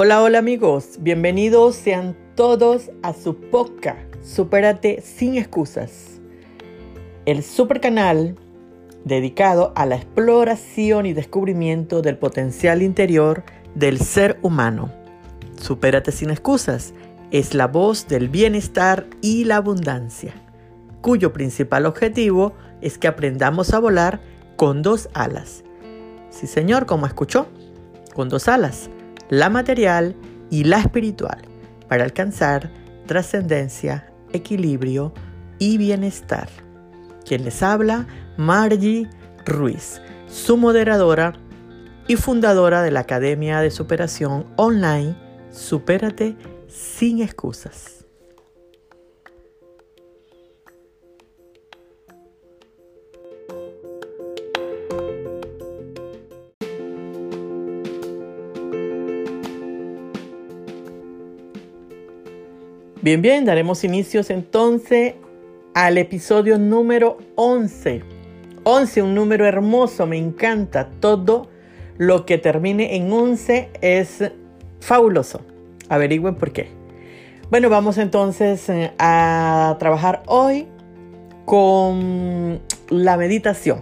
Hola, hola amigos, bienvenidos sean todos a su podcast Supérate sin excusas. El super canal dedicado a la exploración y descubrimiento del potencial interior del ser humano. Supérate sin excusas es la voz del bienestar y la abundancia, cuyo principal objetivo es que aprendamos a volar con dos alas. Sí, señor, como escuchó, con dos alas la material y la espiritual, para alcanzar trascendencia, equilibrio y bienestar. Quien les habla, Margie Ruiz, su moderadora y fundadora de la Academia de Superación Online Supérate sin excusas. Bien, bien, daremos inicios entonces al episodio número 11. 11, un número hermoso, me encanta. Todo lo que termine en 11 es fabuloso. Averigüen por qué. Bueno, vamos entonces eh, a trabajar hoy con la meditación.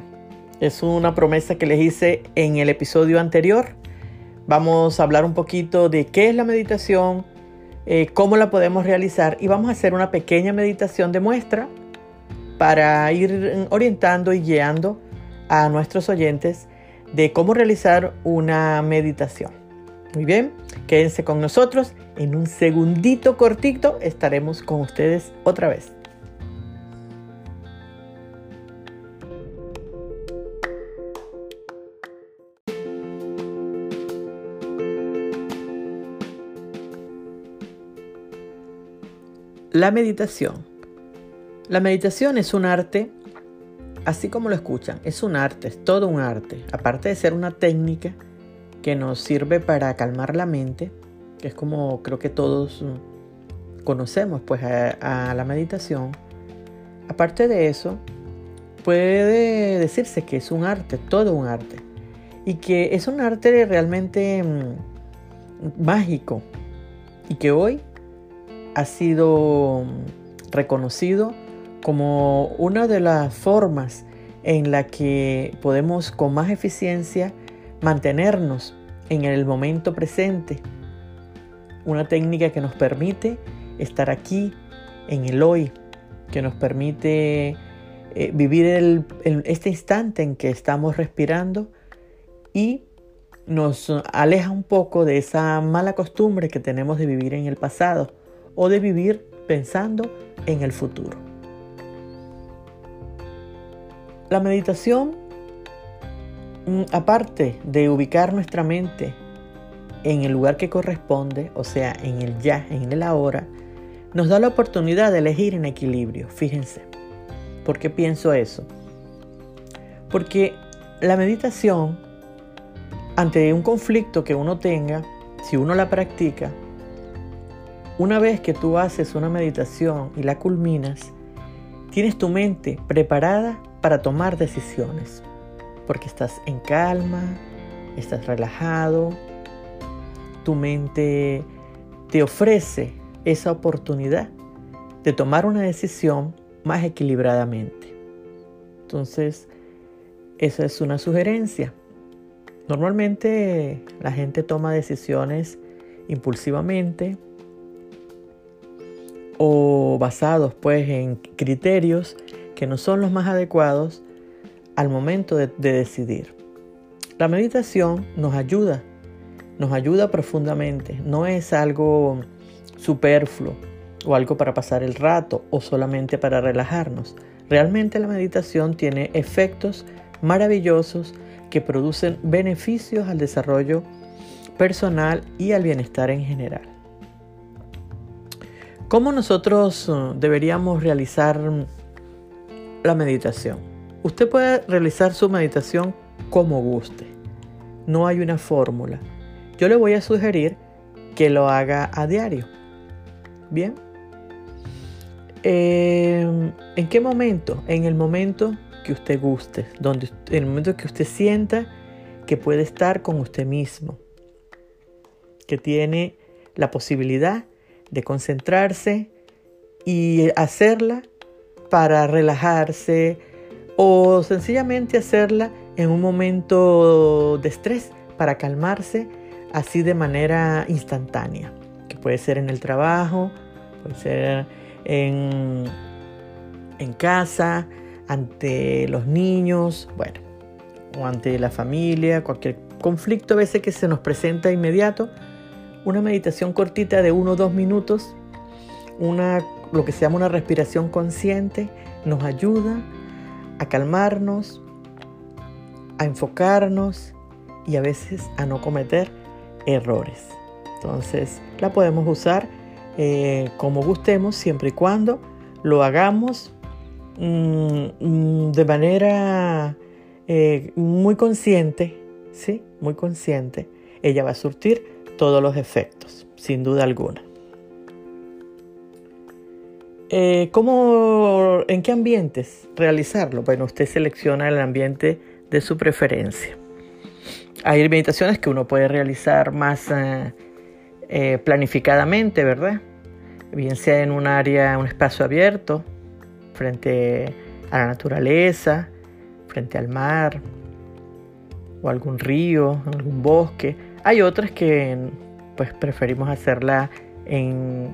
Es una promesa que les hice en el episodio anterior. Vamos a hablar un poquito de qué es la meditación, eh, cómo la podemos realizar y vamos a hacer una pequeña meditación de muestra para ir orientando y guiando a nuestros oyentes de cómo realizar una meditación. Muy bien, quédense con nosotros. En un segundito cortito estaremos con ustedes otra vez. La meditación. La meditación es un arte, así como lo escuchan, es un arte, es todo un arte. Aparte de ser una técnica que nos sirve para calmar la mente, que es como creo que todos conocemos pues a, la meditación. Aparte de eso, puede decirse que es un arte, todo un arte. Y que es un arte realmente mm, mágico. Y que hoy ha sido reconocido como una de las formas en la que podemos con más eficiencia mantenernos en el momento presente. Una técnica que nos permite estar aquí, en el hoy, que nos permite eh, vivir este instante en que estamos respirando y nos aleja un poco de esa mala costumbre que tenemos de vivir en el pasado o de vivir pensando en el futuro. La meditación, mm, aparte de ubicar nuestra mente en el lugar que corresponde, o sea, en el ya, en el ahora, nos da la oportunidad de elegir en equilibrio. Fíjense, ¿por qué pienso eso? Porque la meditación, ante un conflicto que uno tenga, si uno la practica, una vez que tú haces una meditación y la culminas, tienes tu mente preparada para tomar decisiones, porque estás en calma, estás relajado, tu mente te ofrece esa oportunidad de tomar una decisión más equilibradamente. Entonces, esa es una sugerencia. Normalmente la gente toma decisiones impulsivamente, o basados pues en criterios que no son los más adecuados al momento de, decidir. La meditación nos ayuda, nos ayuda profundamente, no es algo superfluo o algo para pasar el rato o solamente para relajarnos. Realmente la meditación tiene efectos maravillosos que producen beneficios al desarrollo personal y al bienestar en general. ¿Cómo nosotros uh, deberíamos realizar la meditación? Usted puede realizar su meditación como guste. No hay una fórmula. Yo le voy a sugerir que lo haga a diario. Bien. Em, ¿En qué momento? En el momento que usted guste, donde, en el momento que usted sienta que puede estar con usted mismo. que tiene la posibilidad de concentrarse y hacerla para relajarse o sencillamente hacerla en un momento de estrés para calmarse así de manera instantánea, que puede ser en el trabajo, puede ser en, en casa, ante los niños, bueno, o ante la familia, cualquier conflicto a veces que se nos presenta inmediato, una meditación cortita de uno o dos minutos, una, lo que se llama una respiración consciente, nos ayuda a calmarnos, a enfocarnos y a veces a no cometer errores. Entonces la podemos usar eh, como gustemos siempre y cuando lo hagamos mm, mm, de manera eh, muy consciente, ¿sí? Muy consciente. Ella va a surtir todos los efectos, sin duda alguna. Eh, ¿cómo, ¿En qué ambientes realizarlo? Bueno, usted selecciona el ambiente de su preferencia. Hay meditaciones que uno puede realizar más eh, eh, planificadamente, ¿verdad? Bien sea en un área, un espacio abierto, frente a la naturaleza, frente al mar, o algún río, algún bosque. Hay otras que pues preferimos hacerla en,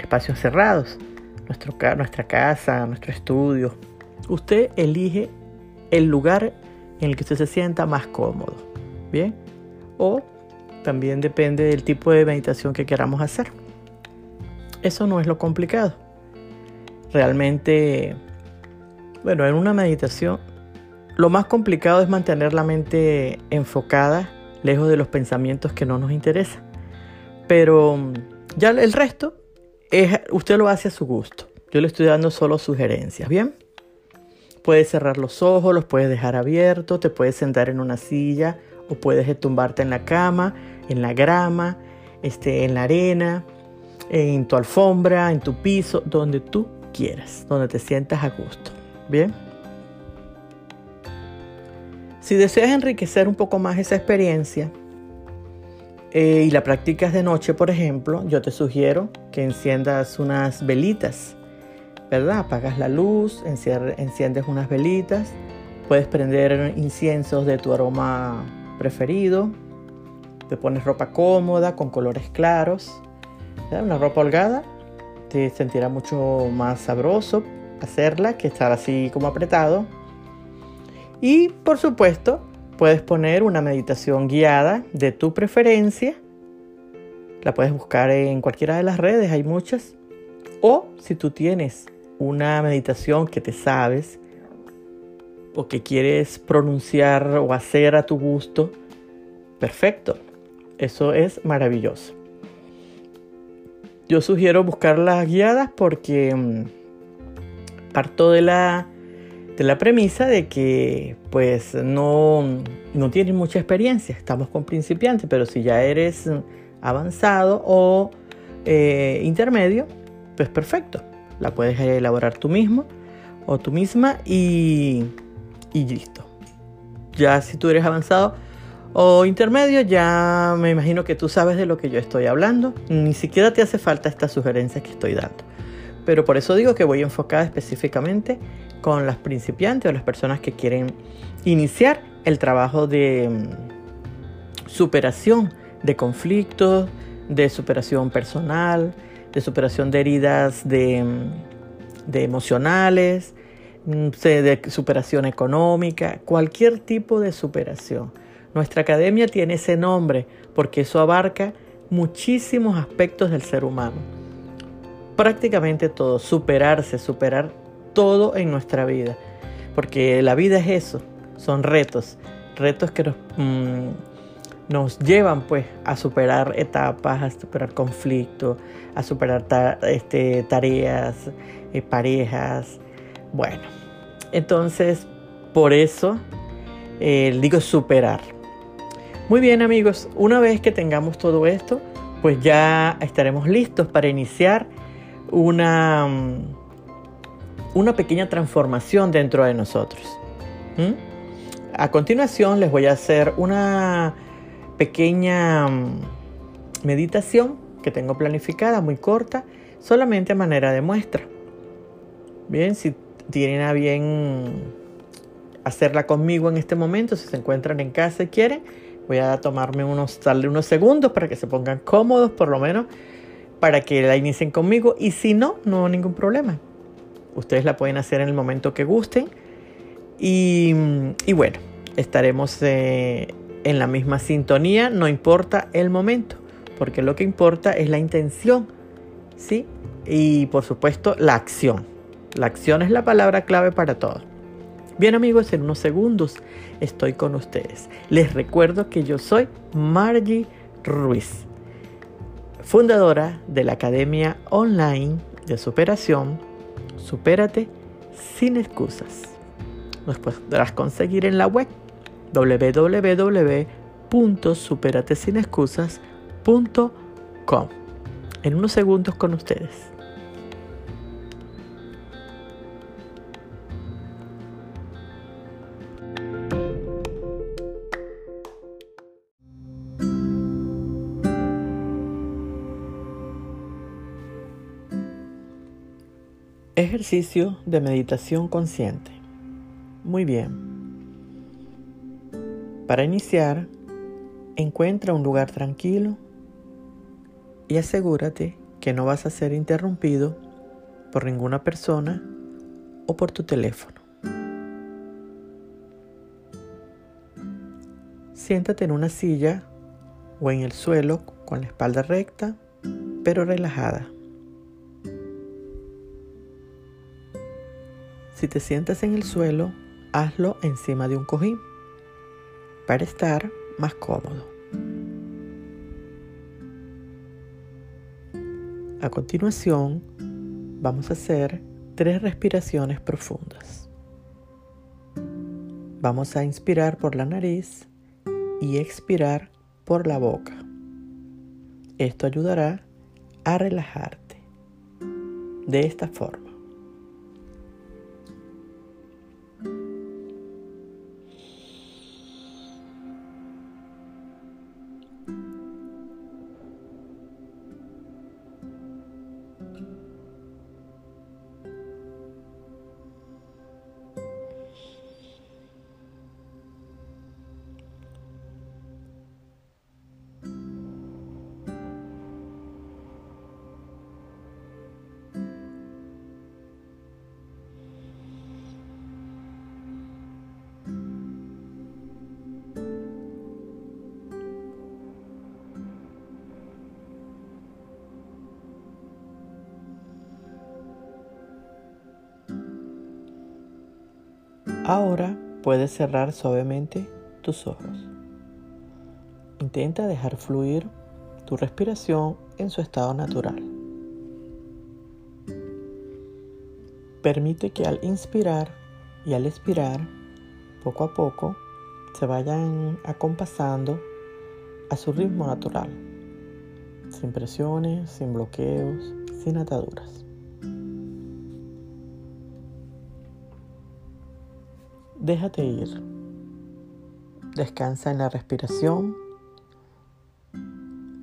espacios cerrados, nuestro, nuestra casa, nuestro estudio. Usted elige el lugar en el que usted se sienta más cómodo. Bien. O también depende del tipo de meditación que queramos hacer. Eso no es lo complicado. Realmente, bueno, en una meditación, lo más complicado es mantener la mente enfocada, lejos de los pensamientos que no nos interesan. Pero ya el resto, es, usted lo hace a su gusto. Yo le estoy dando solo sugerencias, ¿bien? Puedes cerrar los ojos, los puedes dejar abiertos, te puedes sentar en una silla o puedes tumbarte en la cama, en la grama, este, en la arena, en tu alfombra, en tu piso, donde tú quieras, donde te sientas a gusto. Bien. Si deseas enriquecer un poco más esa experiencia eh, y la practicas de noche, por ejemplo, yo te sugiero que enciendas unas velitas ¿verdad? Apagas la luz, enciendes unas velitas, puedes prender inciensos de tu aroma preferido, te pones ropa cómoda con colores claros, una ropa holgada, te sentirá mucho más sabroso hacerla que estar así como apretado. Y por supuesto, puedes poner una meditación guiada de tu preferencia. La puedes buscar en cualquiera de las redes, hay muchas. O si tú tienes una meditación que te sabes o que quieres pronunciar o hacer a tu gusto, perfecto. Eso es maravilloso. Yo sugiero buscar las guiadas porque mm, parto de la, de la premisa de que pues no, no tienes mucha experiencia. Estamos con principiantes, pero si ya eres avanzado o eh, intermedio, pues perfecto. La puedes elaborar tú mismo o tú misma y, y listo. Ya si tú eres avanzado o intermedio, ya me imagino que tú sabes de lo que yo estoy hablando. Ni siquiera te hace falta estas sugerencias que estoy dando. Pero por eso digo que voy enfocada específicamente con las principiantes o las personas que quieren iniciar el trabajo de mm, superación de conflictos, de superación personal, de superación de heridas de, emocionales, mm, de superación económica, cualquier tipo de superación. Nuestra academia tiene ese nombre porque eso abarca muchísimos aspectos del ser humano. Prácticamente todo, superarse, superar todo en nuestra vida. Porque la vida es eso, son retos, retos que nos, mm, llevan pues a superar etapas, a superar conflictos, a superar este, tareas, eh, parejas. Bueno, entonces por eso eh, digo superar. Muy bien amigos, una vez que tengamos todo esto, pues ya estaremos listos para iniciar una, una pequeña transformación dentro de nosotros. A continuación les voy a hacer una pequeña mm, meditación que tengo planificada, muy corta, solamente a manera de muestra. Bien, si tienen a bien hacerla conmigo en este momento, si se encuentran en casa y quieren, voy a tomarme unos, darle unos segundos para que se pongan cómodos, por lo menos, para que la inicien conmigo. Y si no, no ningún problema. Ustedes la pueden hacer en el momento que gusten. Y, bueno, estaremos eh, en la misma sintonía, no importa el momento, porque lo que importa es la intención, ¿sí? Y por supuesto la acción. La acción es la palabra clave para todo. Bien amigos, en unos segundos estoy con ustedes. Les recuerdo que yo soy Margie Ruiz, fundadora de la Academia Online de Superación Supérate sin excusas. Nos podrás conseguir en la web www.superatesinescusas.com. En unos segundos con ustedes. Ejercicio de meditación consciente. Muy bien. Para iniciar, encuentra un lugar tranquilo y asegúrate que no vas a ser interrumpido por ninguna persona o por tu teléfono. Siéntate en una silla o en el suelo con la espalda recta pero relajada. Si te sientas en el suelo, hazlo encima de un cojín para estar más cómodo. A continuación, vamos a hacer tres respiraciones profundas. Vamos a inspirar por la nariz y expirar por la boca. Esto ayudará a relajarte. De esta forma. Ahora puedes cerrar suavemente tus ojos. Intenta dejar fluir tu respiración en su estado natural. Permite que al inspirar y al expirar, poco a poco, se vayan acompasando a su ritmo natural, sin presiones, sin bloqueos, sin ataduras. Déjate ir. Descansa en la respiración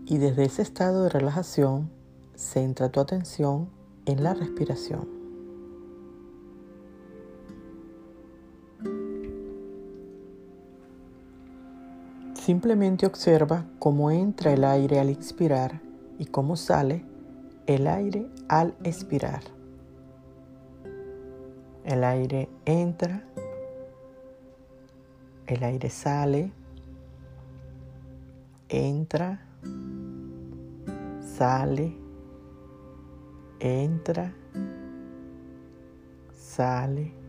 y desde ese estado de relajación centra tu atención en la respiración. Simplemente observa cómo entra el aire al inspirar y cómo sale el aire al expirar. El aire entra el aire sale, entra, sale, entra, sale.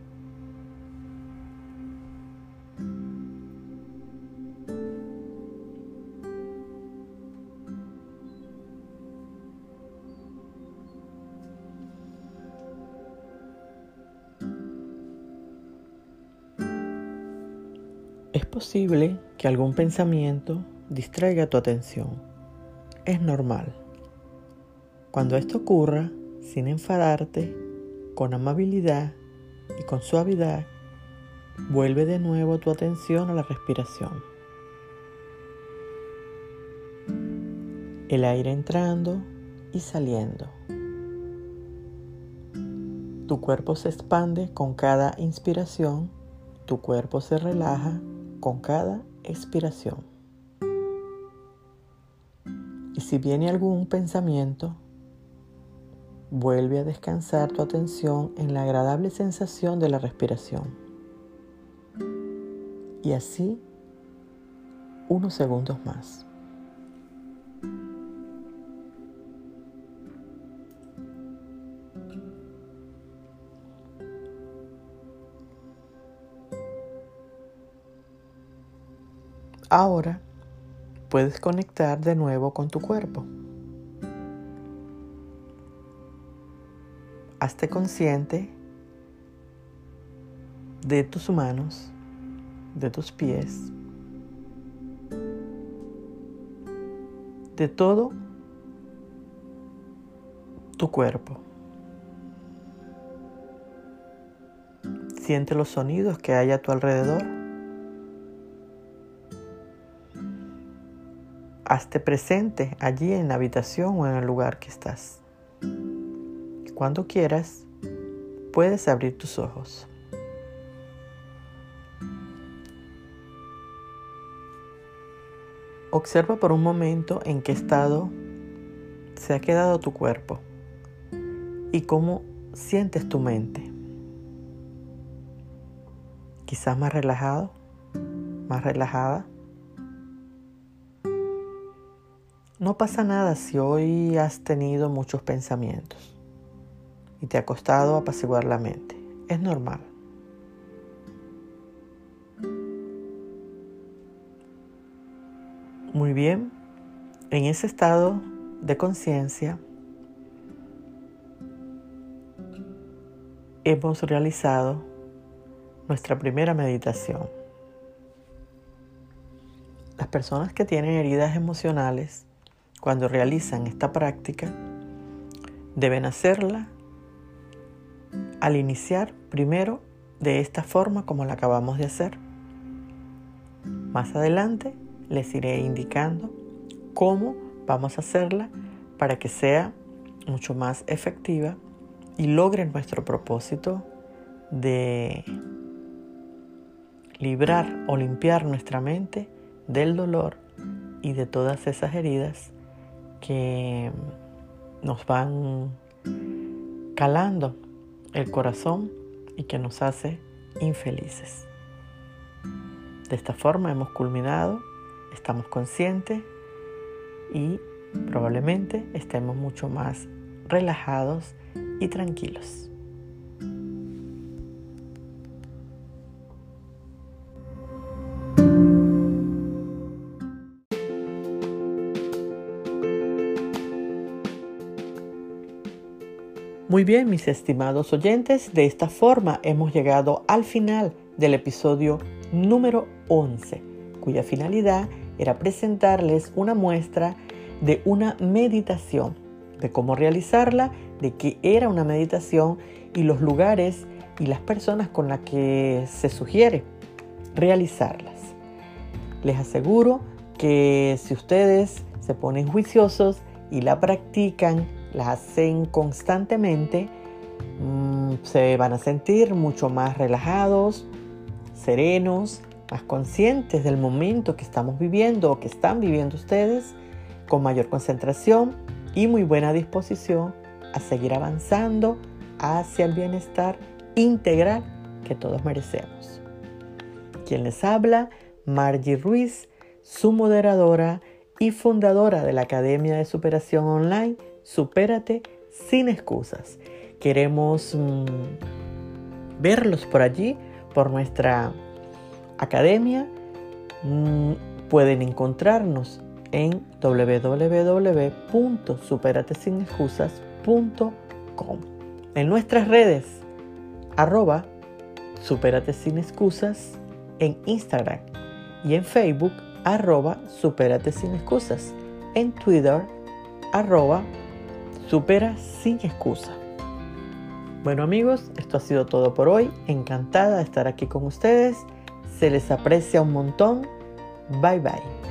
Es posible que algún pensamiento distraiga tu atención. Es normal. Cuando esto ocurra, sin enfadarte, con amabilidad y con suavidad, vuelve de nuevo tu atención a la respiración. el aire entrando y saliendo. Tu cuerpo se expande con cada inspiración, tu cuerpo se relaja con cada expiración. Y si viene algún pensamiento, vuelve a descansar tu atención en la agradable sensación de la respiración. Y así unos segundos más. Ahora puedes conectar de nuevo con tu cuerpo. Hazte consciente de tus manos, de tus pies, de todo tu cuerpo. Siente los sonidos que hay a tu alrededor. Hazte presente allí en la habitación o en el lugar que estás. Cuando quieras, puedes abrir tus ojos. Observa por un momento en qué estado se ha quedado tu cuerpo y cómo sientes tu mente. Quizás más relajado, más relajada. No pasa nada si hoy has tenido muchos pensamientos y te ha costado apaciguar la mente. Es normal. Muy bien, en ese estado de conciencia hemos realizado nuestra primera meditación. Las personas que tienen heridas emocionales, cuando realizan esta práctica, deben hacerla al iniciar primero de esta forma como la acabamos de hacer. Más adelante les iré indicando cómo vamos a hacerla para que sea mucho más efectiva y logre nuestro propósito de librar o limpiar nuestra mente del dolor y de todas esas heridas que nos van calando el corazón y que nos hace infelices. De esta forma hemos culminado estamos conscientes y probablemente estemos mucho más relajados y tranquilos. Muy bien, mis estimados oyentes, de esta forma hemos llegado al final del episodio número 11, cuya finalidad era presentarles una muestra de una meditación, de cómo realizarla, de qué era una meditación y los lugares y las personas con las que se sugiere realizarlas. Les aseguro que si ustedes se ponen juiciosos y la practican, la hacen constantemente, mm, se van a sentir mucho más relajados, serenos, más conscientes del momento que estamos viviendo o que están viviendo ustedes, con mayor concentración y muy buena disposición a seguir avanzando hacia el bienestar integral que todos merecemos. Quien les habla, Margie Ruiz, su moderadora y fundadora de la Academia de Superación Online, Supérate sin excusas. Queremos mm, verlos por allí, por nuestra academia, mm, pueden encontrarnos en www.superatesinescusas.com. En nuestras redes, arroba Superate Sin Excusas en Instagram y en Facebook, arroba Superate Sin Excusas. En Twitter, arroba Supera Sin Excusa. Bueno amigos, esto ha sido todo por hoy. Encantada de estar aquí con ustedes se les aprecia un montón. Bye bye.